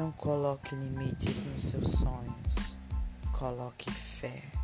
Não coloque limites nos seus sonhos. Coloque fé.